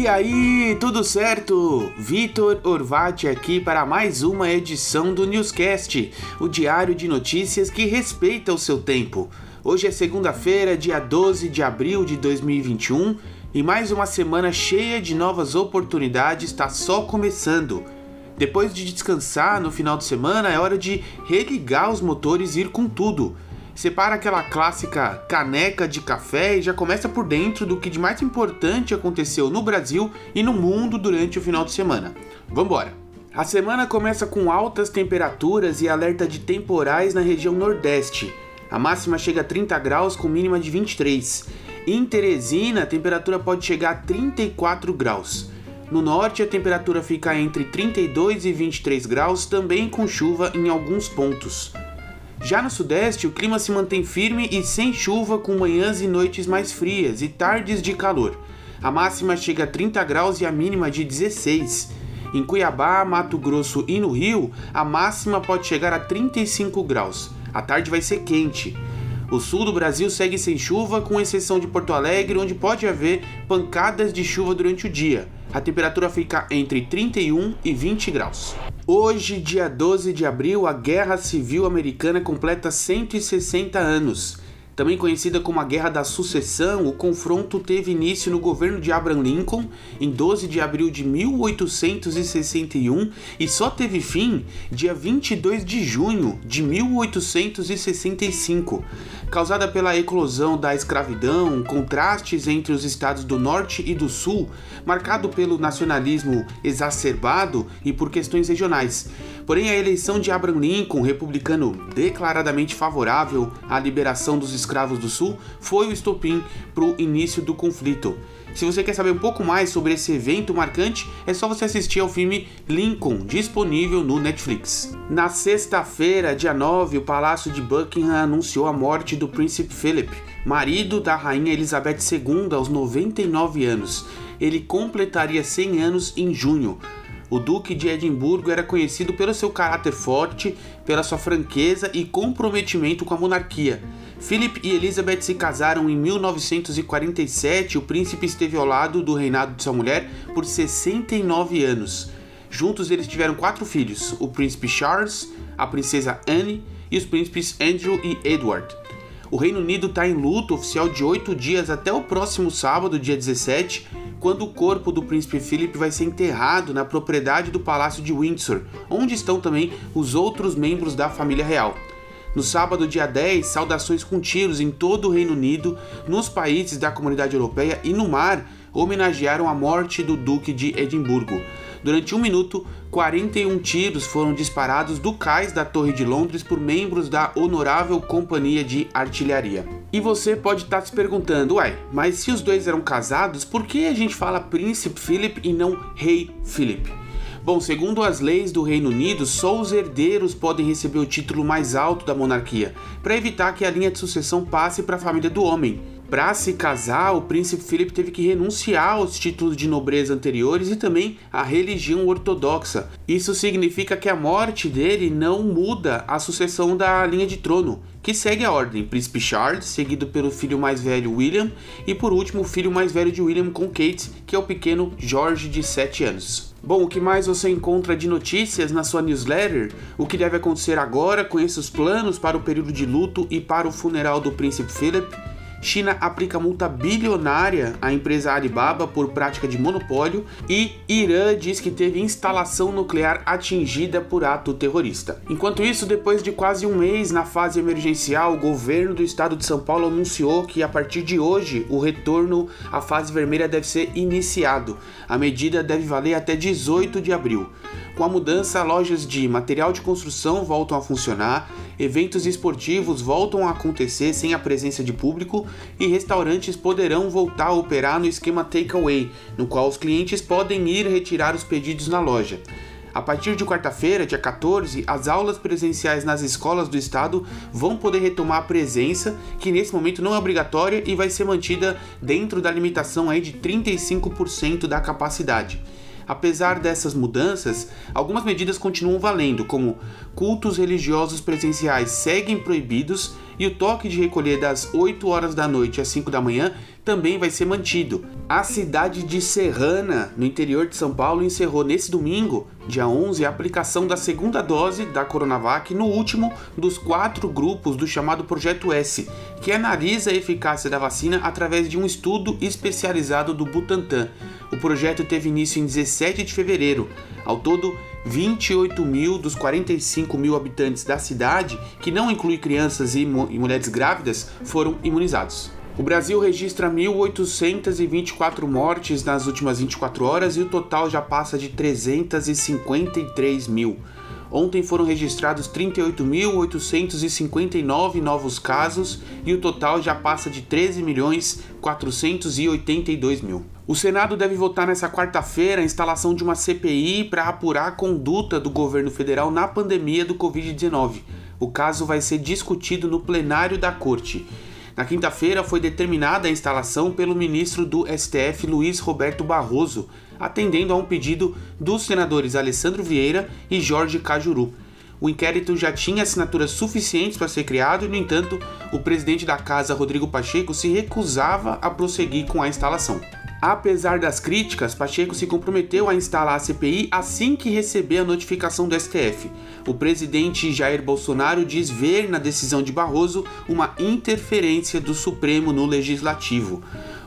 E aí, tudo certo? Vitor Orvati aqui para mais uma edição do Newscast, o diário de notícias que respeita o seu tempo. Hoje é segunda-feira, dia 12 de abril de 2021, e mais uma semana cheia de novas oportunidades está só começando. Depois de descansar no final de semana, é hora de religar os motores e ir com tudo. Separa aquela clássica caneca de café e já começa por dentro do que de mais importante aconteceu no Brasil e no mundo durante o final de semana. Vambora! A semana começa com altas temperaturas e alerta de temporais na região Nordeste. A máxima chega a 30 graus com mínima de 23. Em Teresina, a temperatura pode chegar a 34 graus. No norte, a temperatura fica entre 32 e 23 graus, também com chuva em alguns pontos. Já no sudeste, o clima se mantém firme e sem chuva, com manhãs e noites mais frias e tardes de calor. A máxima chega a 30 graus e a mínima de 16. Em Cuiabá, Mato Grosso e no Rio, a máxima pode chegar a 35 graus. A tarde vai ser quente. O sul do Brasil segue sem chuva, com exceção de Porto Alegre, onde pode haver pancadas de chuva durante o dia. A temperatura fica entre 31 e 20 graus. Hoje, dia 12 de abril, a Guerra Civil Americana completa 160 anos. Também conhecida como a Guerra da Sucessão, o confronto teve início no governo de Abraham Lincoln em 12 de abril de 1861 e só teve fim dia 22 de junho de 1865. Causada pela eclosão da escravidão, contrastes entre os estados do Norte e do Sul, marcado pelo nacionalismo exacerbado e por questões regionais. Porém, a eleição de Abraham Lincoln, republicano declaradamente favorável à liberação dos escravos do Sul, foi o estopim para o início do conflito. Se você quer saber um pouco mais sobre esse evento marcante, é só você assistir ao filme Lincoln, disponível no Netflix. Na sexta-feira, dia 9, o Palácio de Buckingham anunciou a morte do príncipe Philip, marido da rainha Elizabeth II, aos 99 anos. Ele completaria 100 anos em junho. O Duque de Edimburgo era conhecido pelo seu caráter forte, pela sua franqueza e comprometimento com a monarquia. Philip e Elizabeth se casaram em 1947 e o príncipe esteve ao lado do reinado de sua mulher por 69 anos. Juntos eles tiveram quatro filhos: o príncipe Charles, a princesa Anne e os príncipes Andrew e Edward. O Reino Unido está em luto oficial de oito dias até o próximo sábado, dia 17, quando o corpo do príncipe Philip vai ser enterrado na propriedade do Palácio de Windsor, onde estão também os outros membros da família real. No sábado, dia 10, saudações com tiros em todo o Reino Unido, nos países da comunidade europeia e no mar homenagearam a morte do Duque de Edimburgo. Durante um minuto, 41 tiros foram disparados do cais da Torre de Londres por membros da Honorável Companhia de Artilharia. E você pode estar se perguntando, uai, mas se os dois eram casados, por que a gente fala Príncipe Philip e não Rei Philip? Bom, segundo as leis do Reino Unido, só os herdeiros podem receber o título mais alto da monarquia, para evitar que a linha de sucessão passe para a família do homem. Para se casar, o príncipe Philip teve que renunciar aos títulos de nobreza anteriores e também à religião ortodoxa. Isso significa que a morte dele não muda a sucessão da linha de trono, que segue a ordem: príncipe Charles, seguido pelo filho mais velho William, e por último o filho mais velho de William com Kate, que é o pequeno George de 7 anos. Bom, o que mais você encontra de notícias na sua newsletter? O que deve acontecer agora? Conheça os planos para o período de luto e para o funeral do príncipe Philip. China aplica multa bilionária à empresa Alibaba por prática de monopólio e Irã diz que teve instalação nuclear atingida por ato terrorista. Enquanto isso, depois de quase um mês na fase emergencial, o governo do estado de São Paulo anunciou que a partir de hoje o retorno à fase vermelha deve ser iniciado. A medida deve valer até 18 de abril. Com a mudança, lojas de material de construção voltam a funcionar, eventos esportivos voltam a acontecer sem a presença de público e restaurantes poderão voltar a operar no esquema takeaway, no qual os clientes podem ir retirar os pedidos na loja. A partir de quarta-feira, dia 14, as aulas presenciais nas escolas do estado vão poder retomar a presença, que nesse momento não é obrigatória e vai ser mantida dentro da limitação aí de 35% da capacidade. Apesar dessas mudanças, algumas medidas continuam valendo, como cultos religiosos presenciais seguem proibidos e o toque de recolher das 8 horas da noite às 5 da manhã também vai ser mantido. A cidade de Serrana, no interior de São Paulo, encerrou nesse domingo, dia 11, a aplicação da segunda dose da Coronavac no último dos quatro grupos do chamado Projeto S, que analisa a eficácia da vacina através de um estudo especializado do Butantan. O projeto teve início em 17 de fevereiro. Ao todo, 28 mil dos 45 mil habitantes da cidade, que não inclui crianças e, e mulheres grávidas, foram imunizados. O Brasil registra 1.824 mortes nas últimas 24 horas e o total já passa de 353 mil. Ontem foram registrados 38.859 novos casos e o total já passa de 13 milhões 482 mil. O Senado deve votar nessa quarta-feira a instalação de uma CPI para apurar a conduta do governo federal na pandemia do Covid-19. O caso vai ser discutido no plenário da Corte. Na quinta-feira foi determinada a instalação pelo ministro do STF Luiz Roberto Barroso, atendendo a um pedido dos senadores Alessandro Vieira e Jorge Cajuru. O inquérito já tinha assinaturas suficientes para ser criado e, no entanto, o presidente da casa, Rodrigo Pacheco, se recusava a prosseguir com a instalação. Apesar das críticas, Pacheco se comprometeu a instalar a CPI assim que receber a notificação do STF. O presidente Jair Bolsonaro diz ver na decisão de Barroso uma interferência do Supremo no legislativo.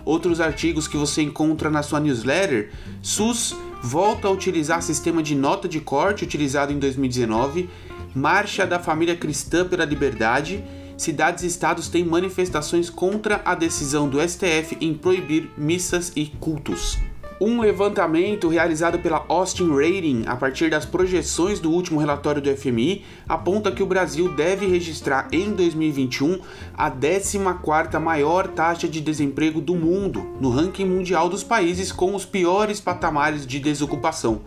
Outros artigos que você encontra na sua newsletter: SUS volta a utilizar sistema de nota de corte utilizado em 2019, Marcha da Família Cristã pela Liberdade cidades e estados têm manifestações contra a decisão do STF em proibir missas e cultos. Um levantamento realizado pela Austin Rating a partir das projeções do último relatório do FMI aponta que o Brasil deve registrar em 2021 a 14ª maior taxa de desemprego do mundo no ranking mundial dos países com os piores patamares de desocupação.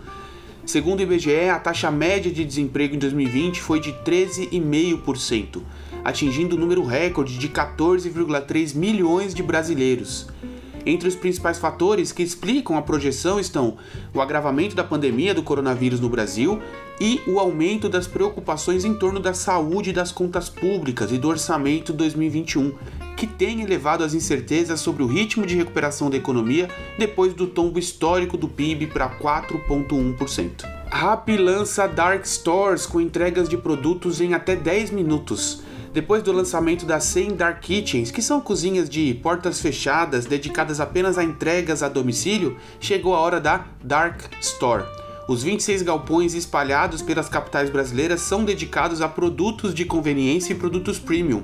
Segundo o IBGE, a taxa média de desemprego em 2020 foi de 13,5% atingindo o número recorde de 14,3 milhões de brasileiros. Entre os principais fatores que explicam a projeção estão o agravamento da pandemia do coronavírus no Brasil e o aumento das preocupações em torno da saúde das contas públicas e do orçamento 2021, que tem elevado as incertezas sobre o ritmo de recuperação da economia depois do tombo histórico do PIB para 4,1%. Rappi lança Dark Stores com entregas de produtos em até 10 minutos. Depois do lançamento das 100 Dark Kitchens, que são cozinhas de portas fechadas dedicadas apenas a entregas a domicílio, chegou a hora da Dark Store. Os 26 galpões espalhados pelas capitais brasileiras são dedicados a produtos de conveniência e produtos premium.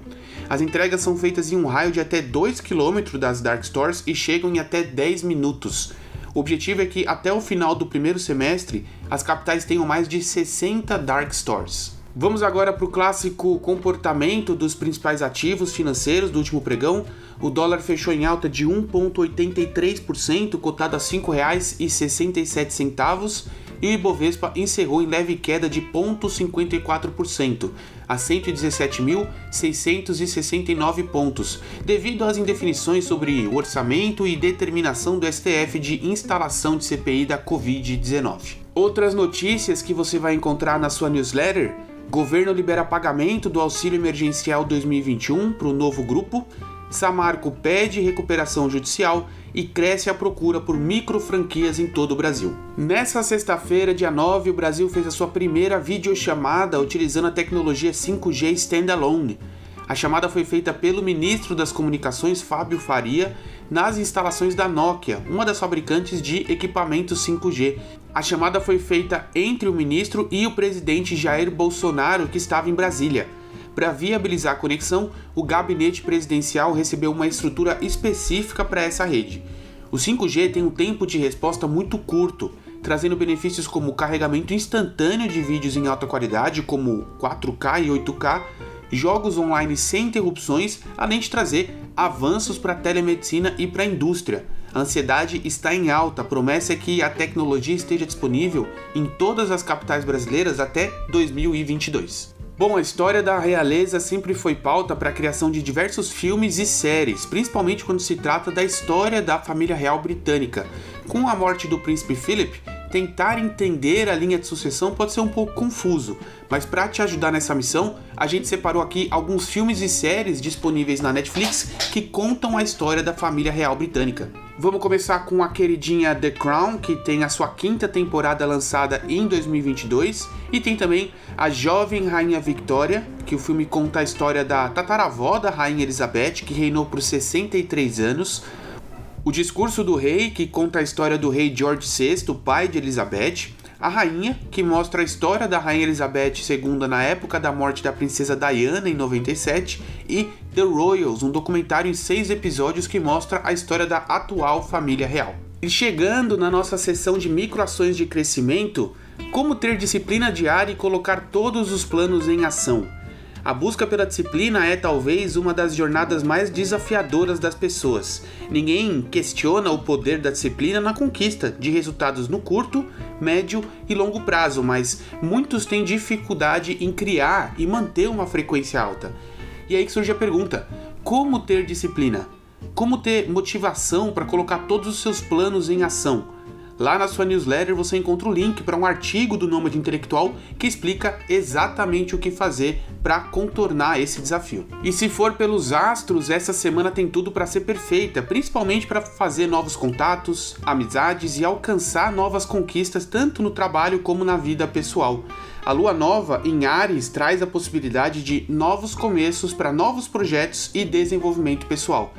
As entregas são feitas em um raio de até 2 km das Dark Stores e chegam em até 10 minutos. O objetivo é que até o final do primeiro semestre as capitais tenham mais de 60 Dark Stores. Vamos agora para o clássico comportamento dos principais ativos financeiros do último pregão. O dólar fechou em alta de 1,83%, cotado a R$ 5,67, e o Ibovespa encerrou em leve queda de 0,54%, a 117.669 pontos, devido às indefinições sobre o orçamento e determinação do STF de instalação de CPI da Covid-19. Outras notícias que você vai encontrar na sua newsletter Governo libera pagamento do auxílio emergencial 2021 para o novo grupo. Samarco pede recuperação judicial e cresce a procura por micro franquias em todo o Brasil. Nessa sexta-feira, dia 9, o Brasil fez a sua primeira videochamada utilizando a tecnologia 5G Standalone. A chamada foi feita pelo ministro das Comunicações, Fábio Faria, nas instalações da Nokia, uma das fabricantes de equipamentos 5G. A chamada foi feita entre o ministro e o presidente Jair Bolsonaro, que estava em Brasília. Para viabilizar a conexão, o gabinete presidencial recebeu uma estrutura específica para essa rede. O 5G tem um tempo de resposta muito curto, trazendo benefícios como carregamento instantâneo de vídeos em alta qualidade, como 4K e 8K, jogos online sem interrupções, além de trazer avanços para a telemedicina e para a indústria. A ansiedade está em alta, a promessa é que a tecnologia esteja disponível em todas as capitais brasileiras até 2022. Bom, a história da realeza sempre foi pauta para a criação de diversos filmes e séries, principalmente quando se trata da história da família real britânica. Com a morte do príncipe Philip, tentar entender a linha de sucessão pode ser um pouco confuso, mas para te ajudar nessa missão, a gente separou aqui alguns filmes e séries disponíveis na Netflix que contam a história da família real britânica. Vamos começar com a queridinha The Crown, que tem a sua quinta temporada lançada em 2022, e tem também a jovem Rainha Victoria, que o filme conta a história da tataravó da Rainha Elizabeth, que reinou por 63 anos. O Discurso do Rei, que conta a história do rei George VI, pai de Elizabeth. A Rainha, que mostra a história da Rainha Elizabeth II na época da morte da princesa Diana em 97, e The Royals, um documentário em seis episódios que mostra a história da atual família real. E chegando na nossa sessão de microações de crescimento, como ter disciplina diária e colocar todos os planos em ação. A busca pela disciplina é talvez uma das jornadas mais desafiadoras das pessoas. Ninguém questiona o poder da disciplina na conquista de resultados no curto, médio e longo prazo, mas muitos têm dificuldade em criar e manter uma frequência alta. E aí que surge a pergunta: como ter disciplina? Como ter motivação para colocar todos os seus planos em ação? Lá na sua newsletter você encontra o link para um artigo do Nômade Intelectual que explica exatamente o que fazer para contornar esse desafio. E se for pelos astros, essa semana tem tudo para ser perfeita, principalmente para fazer novos contatos, amizades e alcançar novas conquistas tanto no trabalho como na vida pessoal. A lua nova em Ares traz a possibilidade de novos começos para novos projetos e desenvolvimento pessoal.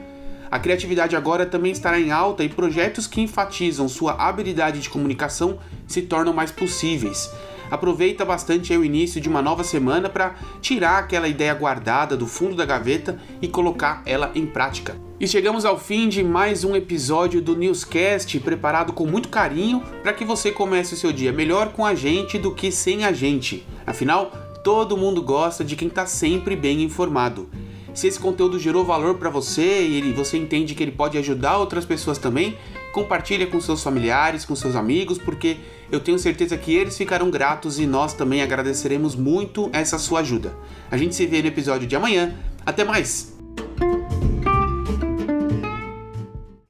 A criatividade agora também estará em alta e projetos que enfatizam sua habilidade de comunicação se tornam mais possíveis. Aproveita bastante o início de uma nova semana para tirar aquela ideia guardada do fundo da gaveta e colocar ela em prática. E chegamos ao fim de mais um episódio do Newscast, preparado com muito carinho para que você comece o seu dia melhor com a gente do que sem a gente. Afinal, todo mundo gosta de quem está sempre bem informado. Se esse conteúdo gerou valor para você e você entende que ele pode ajudar outras pessoas também, compartilha com seus familiares, com seus amigos, porque eu tenho certeza que eles ficarão gratos e nós também agradeceremos muito essa sua ajuda. A gente se vê no episódio de amanhã. Até mais!